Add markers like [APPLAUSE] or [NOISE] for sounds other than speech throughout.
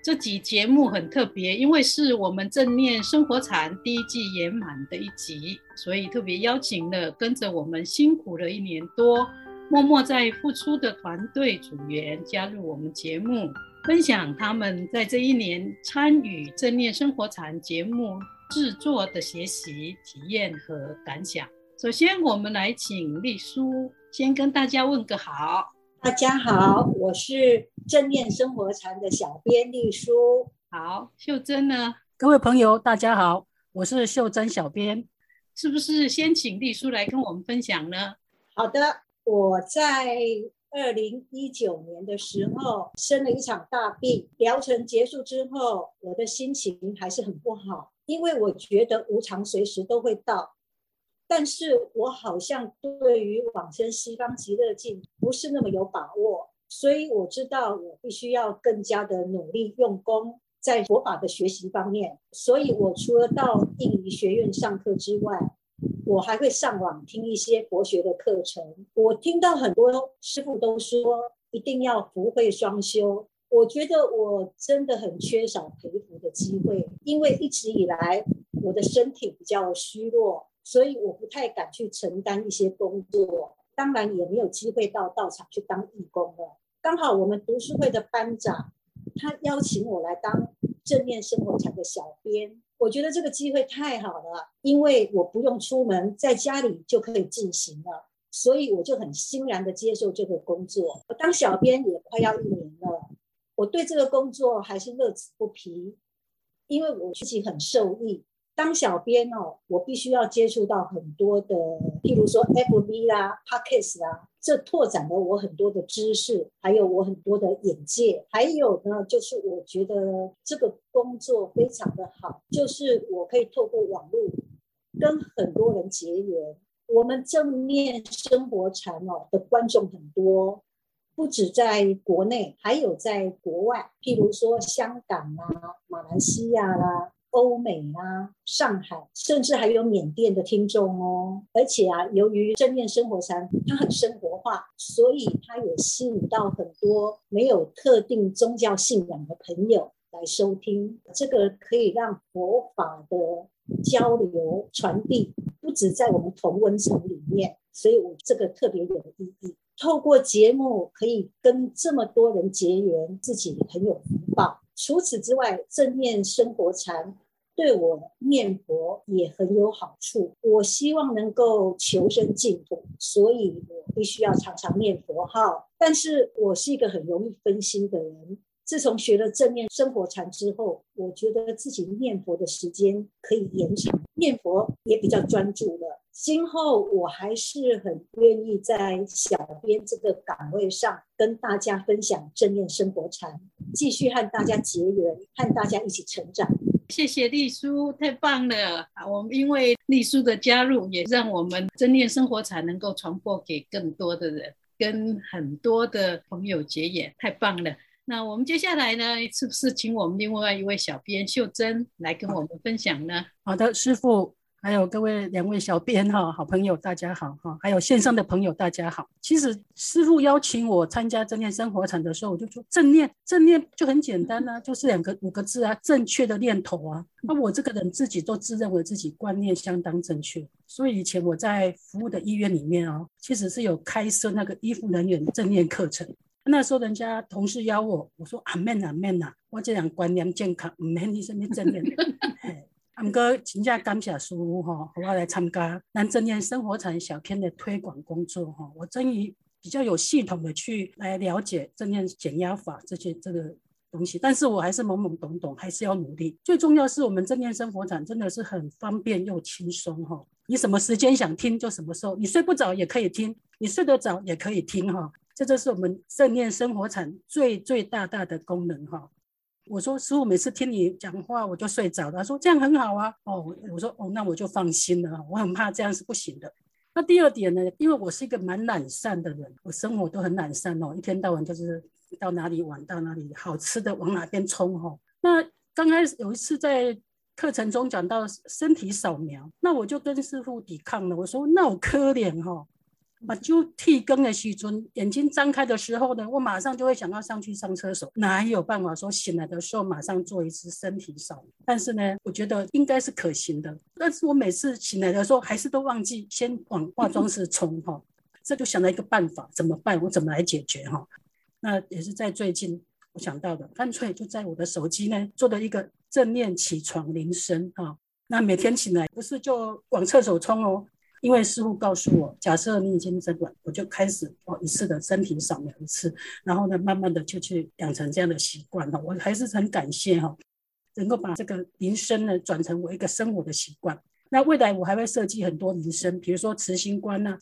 这集节目很特别，因为是我们正念生活禅第一季圆满的一集，所以特别邀请了跟着我们辛苦了一年多、默默在付出的团队组员加入我们节目，分享他们在这一年参与正念生活禅节目制作的学习体验和感想。首先，我们来请丽书先跟大家问个好。大家好，我是正念生活禅的小编丽书。好，秀珍呢？各位朋友，大家好，我是秀珍小编。是不是先请丽书来跟我们分享呢？好的，我在二零一九年的时候生了一场大病，疗程结束之后，我的心情还是很不好，因为我觉得无常随时都会到。但是我好像对于往生西方极乐境不是那么有把握，所以我知道我必须要更加的努力用功在佛法的学习方面。所以我除了到印尼学院上课之外，我还会上网听一些佛学的课程。我听到很多师傅都说一定要福慧双修，我觉得我真的很缺少培福的机会，因为一直以来我的身体比较虚弱。所以我不太敢去承担一些工作，当然也没有机会到道场去当义工了。刚好我们读书会的班长，他邀请我来当正面生活禅的小编，我觉得这个机会太好了，因为我不用出门，在家里就可以进行了，所以我就很欣然的接受这个工作。我当小编也快要一年了，我对这个工作还是乐此不疲，因为我自己很受益。当小编哦，我必须要接触到很多的，譬如说 FB 啦、Podcast 啦，这拓展了我很多的知识，还有我很多的眼界。还有呢，就是我觉得这个工作非常的好，就是我可以透过网络跟很多人结缘。我们正念生活禅哦的观众很多，不止在国内，还有在国外，譬如说香港啊、马来西亚啦。欧美啊，上海，甚至还有缅甸的听众哦。而且啊，由于正念生活禅它很生活化，所以它也吸引到很多没有特定宗教信仰的朋友来收听。这个可以让佛法的交流传递，不止在我们同温层里面，所以我这个特别有意义。透过节目可以跟这么多人结缘，自己很有福报。除此之外，正念生活禅对我念佛也很有好处。我希望能够求生净土，所以我必须要常常念佛号。但是我是一个很容易分心的人。自从学了正念生活禅之后，我觉得自己念佛的时间可以延长，念佛也比较专注了。今后我还是很愿意在小编这个岗位上跟大家分享正念生活禅，继续和大家结缘，和大家一起成长。谢谢丽叔，太棒了！我们因为丽叔的加入，也让我们正念生活才能够传播给更多的人，跟很多的朋友结缘，太棒了。那我们接下来呢，是不是请我们另外一位小编秀珍来跟我们分享呢？好的，师傅。还有各位两位小编哈，好朋友大家好哈，还有线上的朋友大家好。其实师傅邀请我参加正念生活禅的时候，我就说正念正念就很简单啊，就是两个五个字啊，正确的念头啊。那我这个人自己都自认为自己观念相当正确，所以以前我在服务的医院里面哦，其实是有开设那个医护人员正念课程。那时候人家同事邀我，我说阿门阿门呐，我这样观念健康，唔免你什么正念。[LAUGHS] 毋过请假感谢师父哈，我来参加咱正念生活禅小编的推广工作哈。我终于比较有系统的去来了解正念减压法这些这个东西，但是我还是懵懵懂懂，还是要努力。最重要是我们正念生活禅真的是很方便又轻松哈。你什么时间想听就什么时候，你睡不着也可以听，你睡得着也可以听哈。这就是我们正念生活禅最最大大的功能哈。我说师傅，每次听你讲话我就睡着了。他说这样很好啊。哦，我说哦，那我就放心了。我很怕这样是不行的。那第二点呢，因为我是一个蛮懒散的人，我生活都很懒散哦，一天到晚就是到哪里玩到哪里，好吃的往哪边冲哦。那刚开始有一次在课程中讲到身体扫描，那我就跟师傅抵抗了。我说那我可怜哈。把就剃根的时阵，眼睛张开的时候呢，我马上就会想要上去上厕所，哪有办法说醒来的时候马上做一次身体扫？但是呢，我觉得应该是可行的。但是我每次醒来的时候，还是都忘记先往化妆室冲哈，这就想了一个办法，怎么办？我怎么来解决哈？那也是在最近我想到的，干脆就在我的手机呢做了一个正念起床铃声哈，那每天起来不是就往厕所冲哦。因为师傅告诉我，假设你已经诊断，我就开始哦一次的身体扫描一次，然后呢，慢慢的就去养成这样的习惯哈。我还是很感谢哈，能够把这个铃声呢转成我一个生活的习惯。那未来我还会设计很多铃声，比如说慈心观呐，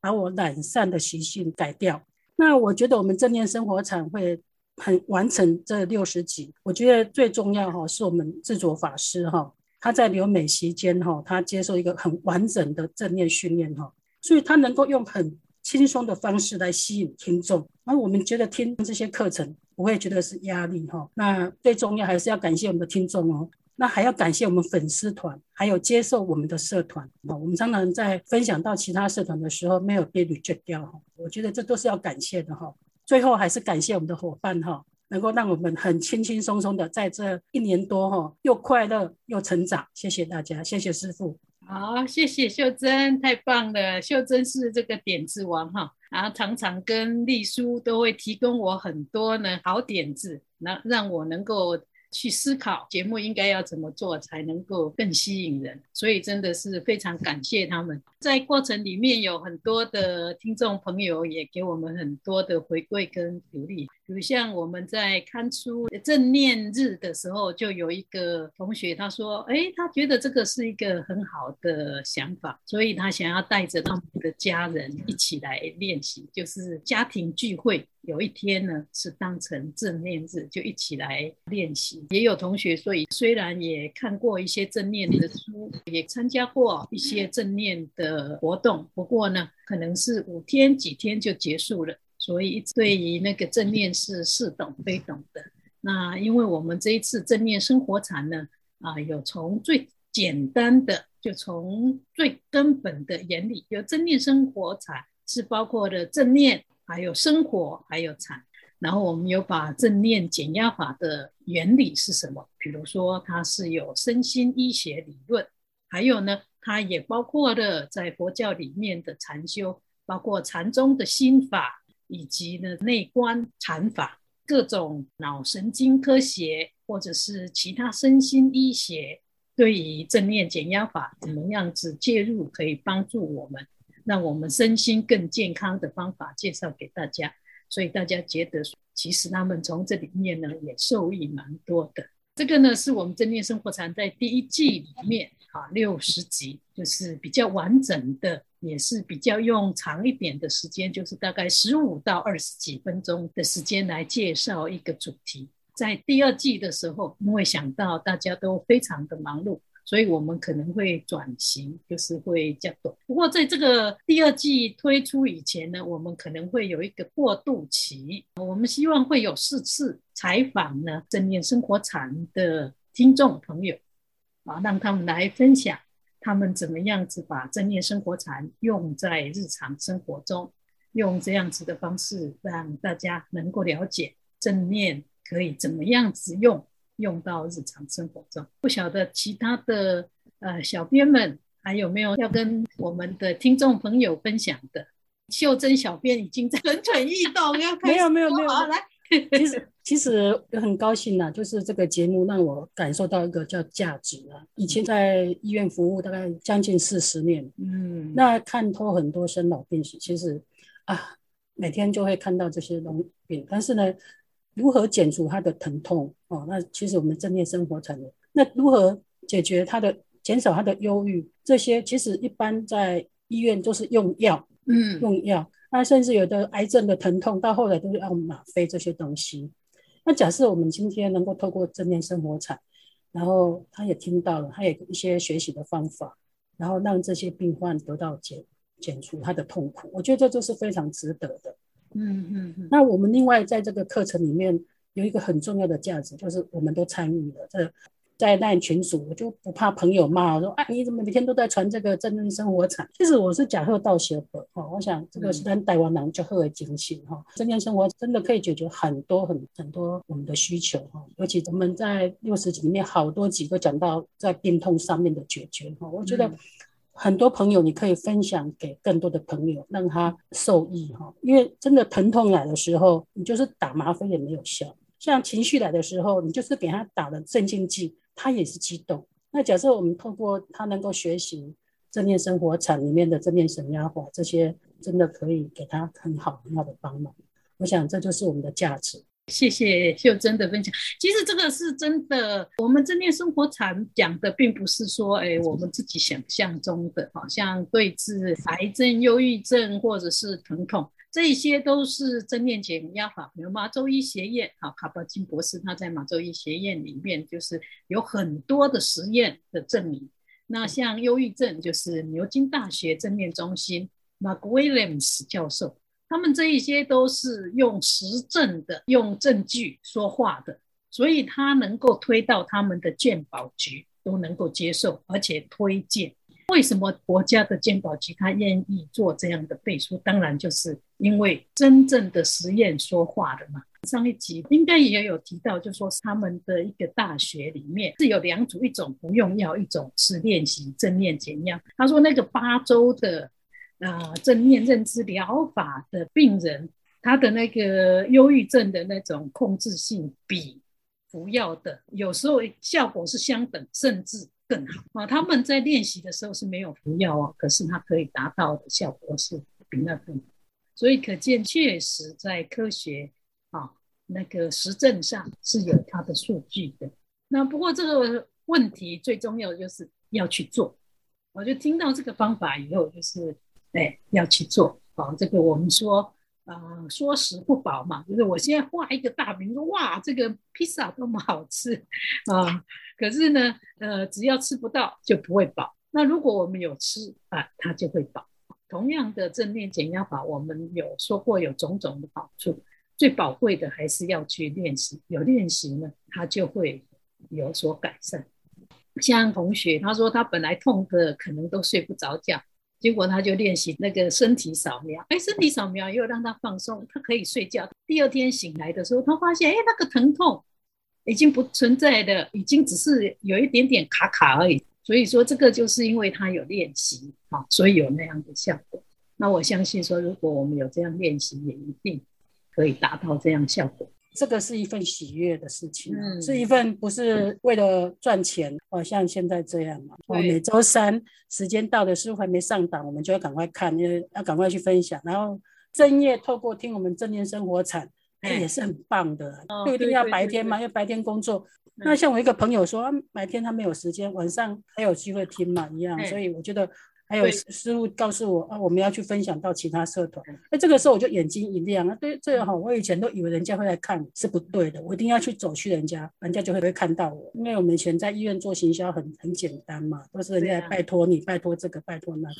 把我懒散的习性改掉。那我觉得我们正念生活禅会很完成这六十集，我觉得最重要哈是我们智佐法师哈。他在留美期间哈，他接受一个很完整的正念训练哈，所以他能够用很轻松的方式来吸引听众，而我们觉得听这些课程不会觉得是压力哈。那最重要还是要感谢我们的听众哦，那还要感谢我们粉丝团，还有接受我们的社团啊。我们常常在分享到其他社团的时候没有被 reject 掉哈，我觉得这都是要感谢的哈。最后还是感谢我们的伙伴哈。能够让我们很轻轻松松的在这一年多哈，又快乐又成长。谢谢大家，谢谢师傅。好，谢谢秀珍，太棒了。秀珍是这个点子王哈，然后常常跟丽书都会提供我很多呢好点子，那让我能够。去思考节目应该要怎么做才能够更吸引人，所以真的是非常感谢他们。在过程里面有很多的听众朋友也给我们很多的回馈跟鼓励，比如像我们在刊出正念日的时候，就有一个同学他说，哎，他觉得这个是一个很好的想法，所以他想要带着他们的家人一起来练习，就是家庭聚会。有一天呢，是当成正念日，就一起来练习。也有同学说，虽然也看过一些正念的书，也参加过一些正念的活动，不过呢，可能是五天几天就结束了。所以对于那个正念是似懂非懂的。那因为我们这一次正念生活禅呢，啊，有从最简单的，就从最根本的原理，有正念生活禅是包括的正念。还有生活，还有禅，然后我们有把正念减压法的原理是什么？比如说，它是有身心医学理论，还有呢，它也包括了在佛教里面的禅修，包括禅宗的心法，以及呢内观禅法，各种脑神经科学或者是其他身心医学，对于正念减压法怎么样子介入，可以帮助我们。让我们身心更健康的方法介绍给大家，所以大家觉得其实他们从这里面呢也受益蛮多的。这个呢是我们正念生活禅在第一季里面啊六十集，就是比较完整的，也是比较用长一点的时间，就是大概十五到二十几分钟的时间来介绍一个主题。在第二季的时候，因为想到大家都非常的忙碌。所以我们可能会转型，就是会较短。不过在这个第二季推出以前呢，我们可能会有一个过渡期。我们希望会有四次采访呢，正念生活禅的听众朋友，啊，让他们来分享他们怎么样子把正念生活禅用在日常生活中，用这样子的方式让大家能够了解正念可以怎么样子用。用到日常生活中，不晓得其他的呃小编们还有没有要跟我们的听众朋友分享的？秀珍小编已经在蠢蠢欲动，要开始没有没有没有好来。[LAUGHS] 其实其实很高兴呐、啊，就是这个节目让我感受到一个叫价值啊。以前在医院服务大概将近四十年，嗯，那看透很多生老病死，其实啊，每天就会看到这些东西，但是呢。如何减除他的疼痛？哦，那其实我们正念生活才能。那如何解决他的、减少他的忧郁？这些其实一般在医院都是用药，嗯，用药。那甚至有的癌症的疼痛，到后来都是要吗啡这些东西。那假设我们今天能够透过正念生活场，然后他也听到了，他也一些学习的方法，然后让这些病患得到减减除他的痛苦，我觉得这就是非常值得的。嗯嗯嗯。那我们另外在这个课程里面有一个很重要的价值，就是我们都参与了这。在那群组，我就不怕朋友骂我说：“啊，你怎么每天都在传这个正念生活禅？”其实我是假贺道学的哈，我想这个是咱台湾人就贺的精神哈。正念生活真的可以解决很多很很多我们的需求哈，尤其我们在六十集里面好多集都讲到在病痛上面的解决哈。我觉得很多朋友你可以分享给更多的朋友，让他受益哈。因为真的疼痛来的时候，你就是打麻啡也没有效。像情绪来的时候，你就是给他打了镇静剂。他也是激动。那假设我们透过他能够学习正念生活场里面的正念神压法，这些真的可以给他很好很好的帮忙。我想这就是我们的价值。谢谢秀珍的分享。其实这个是真的，我们正念生活禅讲的并不是说，哎，我们自己想象中的，好像对治癌症、忧郁症或者是疼痛。这些都是正念减压法，比如马州医学院，啊，卡巴金博士他在马州医学院里面就是有很多的实验的证明。那像忧郁症，就是牛津大学正念中心 MacWilliams 教授，他们这一些都是用实证的、用证据说话的，所以他能够推到他们的鉴宝局都能够接受，而且推荐。为什么国家的鉴宝局他愿意做这样的背书？当然就是因为真正的实验说话的嘛。上一集应该也有提到，就说他们的一个大学里面是有两组，一种不用药，一种是练习正念减压。他说那个八周的呃正念认知疗法的病人，他的那个忧郁症的那种控制性比服药的有时候效果是相等，甚至。更好啊！他们在练习的时候是没有服药哦，可是他可以达到的效果是比那更，所以可见确实在科学啊那个实证上是有它的数据的。那不过这个问题最重要的就是要去做。我就听到这个方法以后，就是哎要去做啊。这个我们说啊、说食不饱嘛，就是我现在画一个大饼，说哇，这个披萨多么好吃啊！可是呢，呃，只要吃不到就不会饱。那如果我们有吃啊，它就会饱。同样的正念减压法，我们有说过有种种的好处，最宝贵的还是要去练习。有练习呢，它就会有所改善。像同学他说，他本来痛的可能都睡不着觉，结果他就练习那个身体扫描，哎，身体扫描又让他放松，他可以睡觉。第二天醒来的时候，他发现，哎，那个疼痛。已经不存在的，已经只是有一点点卡卡而已。所以说，这个就是因为他有练习啊，所以有那样的效果。那我相信说，如果我们有这样练习，也一定可以达到这样效果。这个是一份喜悦的事情，嗯，是一份不是为了赚钱，哦，像现在这样嘛。我每周三时间到的书还没上档，我们就要赶快看，因为要赶快去分享。然后正夜透过听我们正念生活产，这、也是很棒的，不、哦、一定要白天嘛，因为白天工作。那像我一个朋友说，白天他没有时间，晚上还有机会听嘛，一样。所以我觉得还有师傅告诉我啊，我们要去分享到其他社团。那这个时候我就眼睛一亮啊，对，这个好，我以前都以为人家会来看，是不对的，我一定要去走去人家，人家就会会看到我。因为我们以前在医院做行销很很简单嘛，都是人家来拜托你，拜托这个，拜托那个。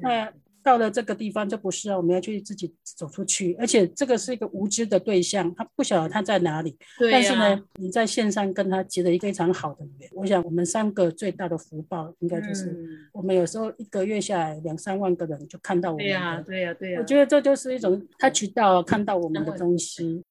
那到了这个地方就不是啊，我们要去自己走出去，而且这个是一个无知的对象，他不晓得他在哪里。对啊。但是呢，你在线上跟他结了一个非常好的缘。我想我们三个最大的福报，应该就是我们有时候一个月下来两三万个人就看到我们。对呀，对呀，对呀。我觉得这就是一种他渠道看到我们的东西。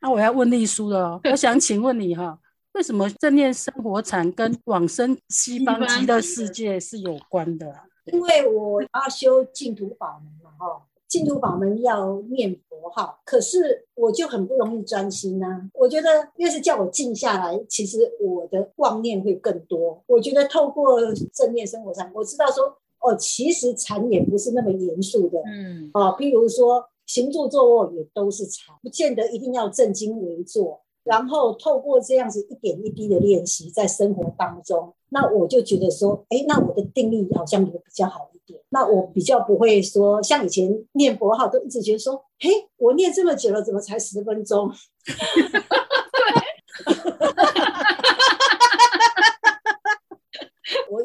那我要问丽书了，我想请问你哈，为什么正念生活禅跟往生西方极乐世界是有关的啊？因为我要修净土法门嘛，哈，净土法门要念佛号，可是我就很不容易专心呐、啊。我觉得越是叫我静下来，其实我的妄念会更多。我觉得透过正念生活禅，我知道说，哦，其实禅也不是那么严肃的，嗯，啊，譬如说行住坐卧也都是禅，不见得一定要正襟危坐。然后透过这样子一点一滴的练习，在生活当中，那我就觉得说，哎，那我的定力好像也比较好一点。那我比较不会说，像以前念佛号都一直觉得说，嘿，我念这么久了，怎么才十分钟？我 [LAUGHS]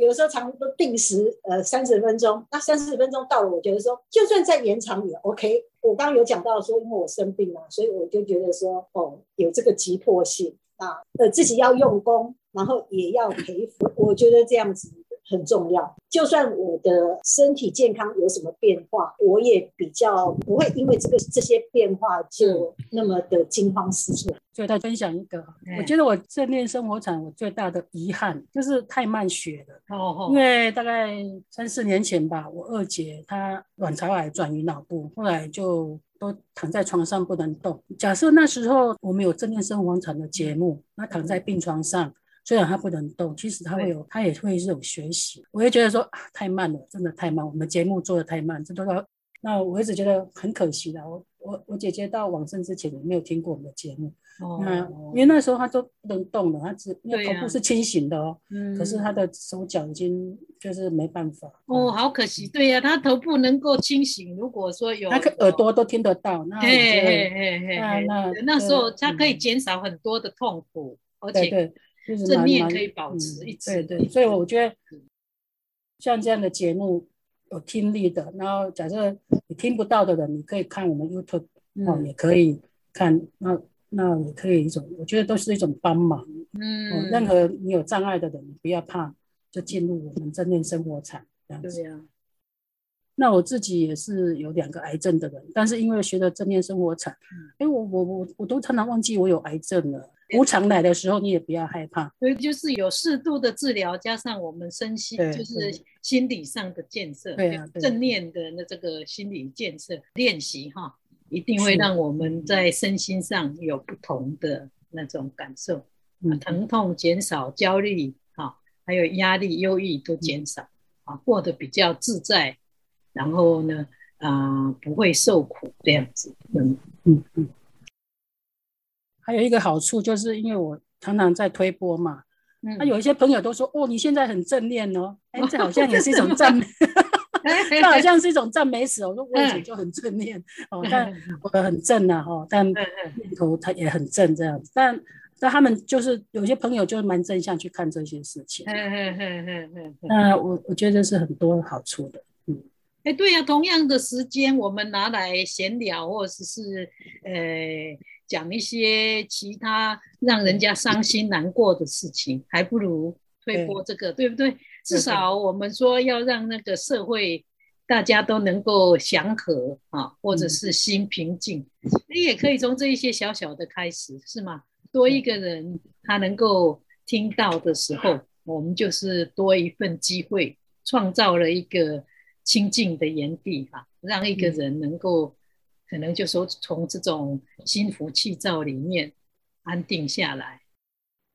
有时候常常都定时，呃，三十分钟。那三十分钟到了，我觉得说，就算再延长也 OK。我刚刚有讲到说，因为我生病了，所以我就觉得说，哦，有这个急迫性啊，呃，自己要用功，然后也要陪。我觉得这样子。很重要，就算我的身体健康有什么变化，我也比较不会因为这个这些变化就那么的惊慌失措。所以再分享一个，我觉得我正念生活场我最大的遗憾就是太慢学了。哦，因为大概三四年前吧，我二姐她卵巢癌转移脑部，后来就都躺在床上不能动。假设那时候我们有正念生活场的节目，那躺在病床上。虽然他不能动，其实他会有，他也会这种学习。我也觉得说啊，太慢了，真的太慢。我们节目做的太慢，这都要。那我一直觉得很可惜的。我我我姐姐到往生之前也没有听过我们的节目。哦。那因为那时候她都不能动了，她只因为头部是清醒的哦。嗯。可是她的手脚已经就是没办法。哦，好可惜。对呀，他头部能够清醒，如果说有，他耳朵都听得到。那嘿嘿嘿嘿。那那那时候他可以减少很多的痛苦，而且。就是正念可以保持一直，对对，所以我觉得像这样的节目有听力的，然后假设你听不到的人，你可以看我们 YouTube，哦，也可以看，那那也可以一种，我觉得都是一种帮忙。嗯，任何你有障碍的人，你不要怕，就进入我们正念生活场这样子。对呀。那我自己也是有两个癌症的人，但是因为学了正念生活场，哎，我我我我都常常忘记我有癌症了。无常来的时候，你也不要害怕。所以就是有适度的治疗，加上我们身心，就是心理上的建设，对正念的那这个心理建设练习哈，一定会让我们在身心上有不同的那种感受，嗯，疼痛减少，焦虑哈，还有压力、忧郁都减少啊，过得比较自在，然后呢，啊，不会受苦这样子，嗯。嗯嗯。还有一个好处，就是因为我常常在推波嘛，那、嗯。啊、有一些朋友都说，哦，你现在很正念哦，哎，这好像也是一种赞美，[LAUGHS] 这好像是一种赞美词。我说我以前就很正念 [LAUGHS] 哦，但我很正啊，哈、哦，但念头他也很正这样子，但但他们就是有些朋友就蛮正向去看这些事情，嗯嗯嗯嗯那我我觉得是很多好处的，嗯，哎，对呀、啊，同样的时间我们拿来闲聊，或者是呃。讲一些其他让人家伤心难过的事情，还不如推播这个，对，对不对？至少我们说要让那个社会大家都能够祥和啊，或者是心平静。你也可以从这一些小小的开始，是吗？多一个人他能够听到的时候，我们就是多一份机会，创造了一个清净的园地哈，让一个人能够。可能就说从这种心浮气躁里面安定下来，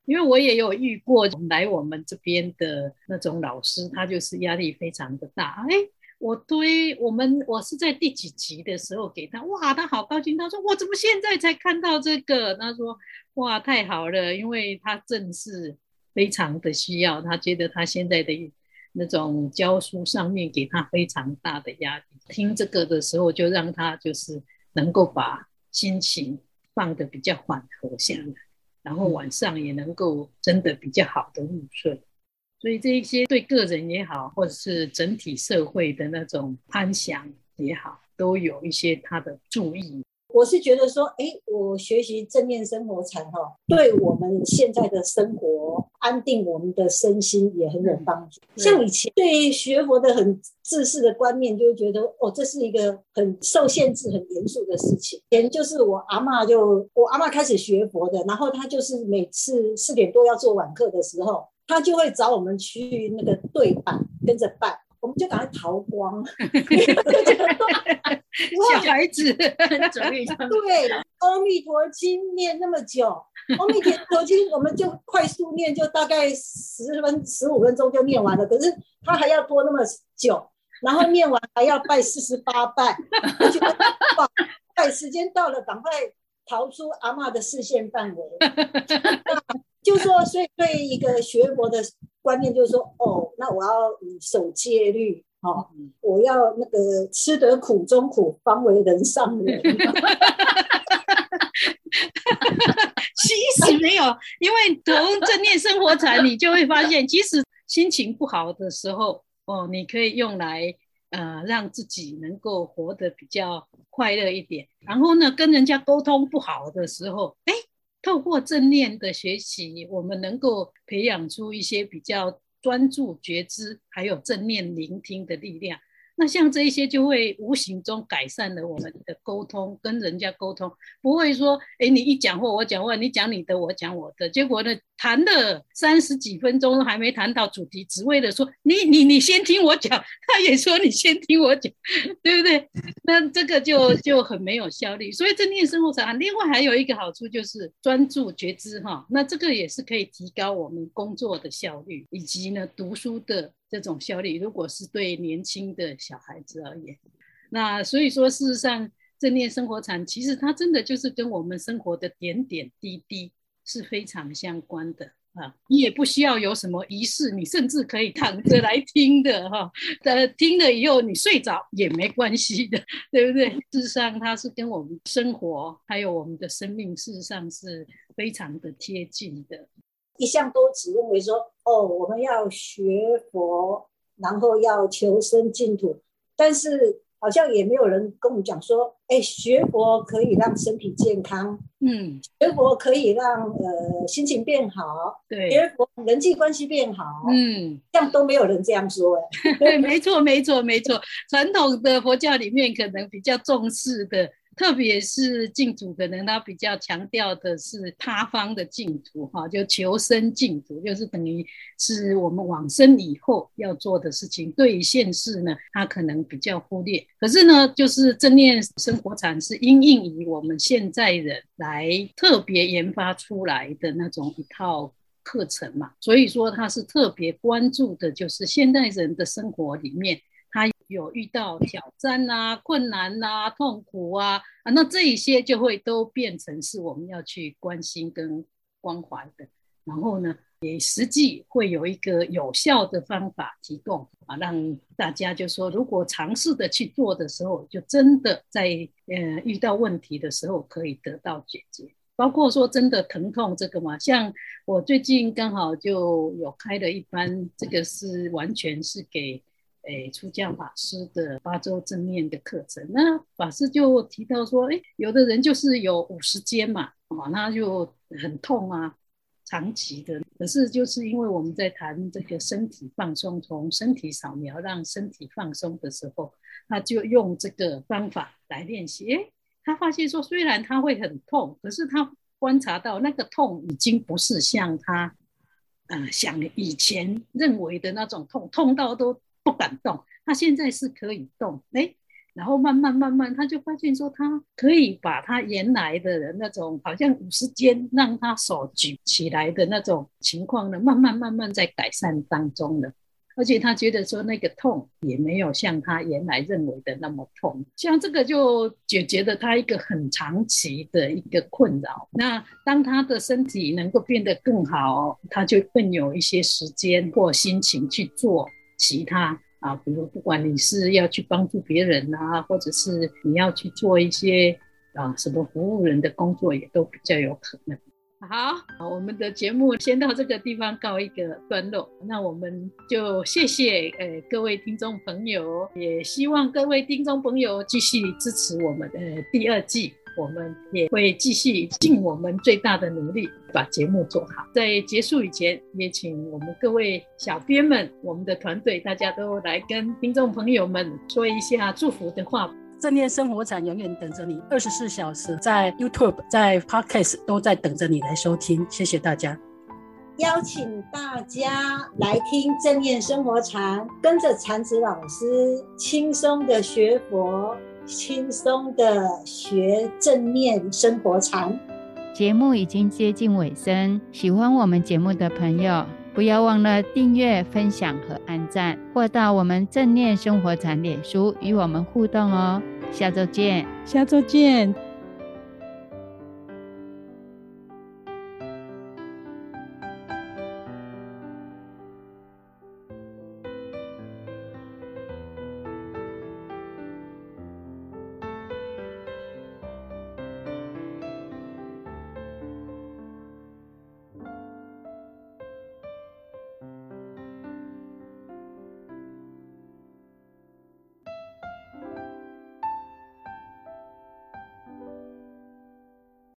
因为我也有遇过来我们这边的那种老师，他就是压力非常的大。哎，我推我们我是在第几集的时候给他，哇，他好高兴，他说我怎么现在才看到这个？他说哇，太好了，因为他正是非常的需要，他觉得他现在的。那种教书上面给他非常大的压力，听这个的时候就让他就是能够把心情放得比较缓和下来，然后晚上也能够真的比较好的入睡。所以这一些对个人也好，或者是整体社会的那种安详也好，都有一些他的注意。我是觉得说，哎，我学习正念生活禅哈，对我们现在的生活安定我们的身心也很有帮助。像以前对学佛的很自私的观念，就会觉得哦，这是一个很受限制、很严肃的事情。以前就是我阿嬷就我阿嬷开始学佛的，然后她就是每次四点多要做晚课的时候，她就会找我们去那个对板跟着拜。我们就赶快逃光，[LAUGHS] 小孩子很准 [LAUGHS] 对，阿弥陀经念那么久，阿弥陀经我们就快速念，就大概十分十五分钟就念完了。可是他还要拖那么久，然后念完还要拜四十八拜，就快时间到了，赶快逃出阿嬷的视线范围。[LAUGHS] 就说，所以对一个学佛的观念，就是说，哦，那我要守戒律，哦，我要那个吃得苦中苦，方为人上人。[LAUGHS] 其实没有，因为从正念生活禅，你就会发现，即使心情不好的时候，哦，你可以用来呃让自己能够活得比较快乐一点。然后呢，跟人家沟通不好的时候，哎，透过正念的学习，我们能够培养出一些比较专注觉知，还有正念聆听的力量。那像这一些就会无形中改善了我们的沟通，跟人家沟通不会说，哎，你一讲话我讲话，你讲你的我讲我的，结果呢谈了三十几分钟还没谈到主题，只为了说你你你先听我讲，他也说你先听我讲，对不对？那这个就就很没有效率。所以正念生活禅，另外还有一个好处就是专注觉知哈，那这个也是可以提高我们工作的效率，以及呢读书的。这种效率，如果是对年轻的小孩子而言，那所以说，事实上，正念生活禅其实它真的就是跟我们生活的点点滴滴是非常相关的啊。你也不需要有什么仪式，你甚至可以躺着来听的哈。呃，听了以后你睡着也没关系的，[LAUGHS] 对不对？事实上，它是跟我们生活还有我们的生命，事实上是非常的贴近的。一向都只认为说，哦，我们要学佛，然后要求生净土，但是好像也没有人跟我们讲说，哎，学佛可以让身体健康，嗯，学佛可以让呃心情变好，对，学佛人际关系变好，嗯，这样都没有人这样说，哎，对，[LAUGHS] 没错，没错，没错，传统的佛教里面可能比较重视的。特别是净土，可能他比较强调的是他方的净土，哈，就求生净土，就是等于是我们往生以后要做的事情。对于现世呢，他可能比较忽略。可是呢，就是正念生活禅是因应于我们现在人来特别研发出来的那种一套课程嘛，所以说他是特别关注的，就是现代人的生活里面。他有遇到挑战啊、困难啊、痛苦啊啊，那这一些就会都变成是我们要去关心跟关怀的。然后呢，也实际会有一个有效的方法提供啊，让大家就说，如果尝试的去做的时候，就真的在呃遇到问题的时候可以得到解决。包括说真的疼痛这个嘛，像我最近刚好就有开了一班，这个是完全是给。诶，出家法师的八周正念的课程，那法师就提到说，诶，有的人就是有五十肩嘛，哦，那就很痛啊，长期的。可是就是因为我们在谈这个身体放松，从身体扫描让身体放松的时候，他就用这个方法来练习。诶，他发现说，虽然他会很痛，可是他观察到那个痛已经不是像他，呃，想以前认为的那种痛，痛到都。不敢动，他现在是可以动，哎，然后慢慢慢慢，他就发现说，他可以把他原来的那种好像五十肩让他手举起来的那种情况呢，慢慢慢慢在改善当中了。而且他觉得说，那个痛也没有像他原来认为的那么痛，像这个就解决了他一个很长期的一个困扰。那当他的身体能够变得更好，他就更有一些时间或心情去做。其他啊，比如不管你是要去帮助别人啊，或者是你要去做一些啊什么服务人的工作，也都比较有可能。好，我们的节目先到这个地方告一个段落。那我们就谢谢呃各位听众朋友，也希望各位听众朋友继续支持我们的第二季。我们也会继续尽我们最大的努力把节目做好。在结束以前，也请我们各位小编们、我们的团队，大家都来跟听众朋友们说一下祝福的话。正念生活禅永远等着你，二十四小时在 YouTube、在 Podcast 都在等着你来收听。谢谢大家，邀请大家来听正念生活禅，跟着禅子老师轻松的学佛。轻松的学正念生活禅。节目已经接近尾声，喜欢我们节目的朋友，不要忘了订阅、分享和按赞，或到我们正念生活禅脸书与我们互动哦。下周见，下周见。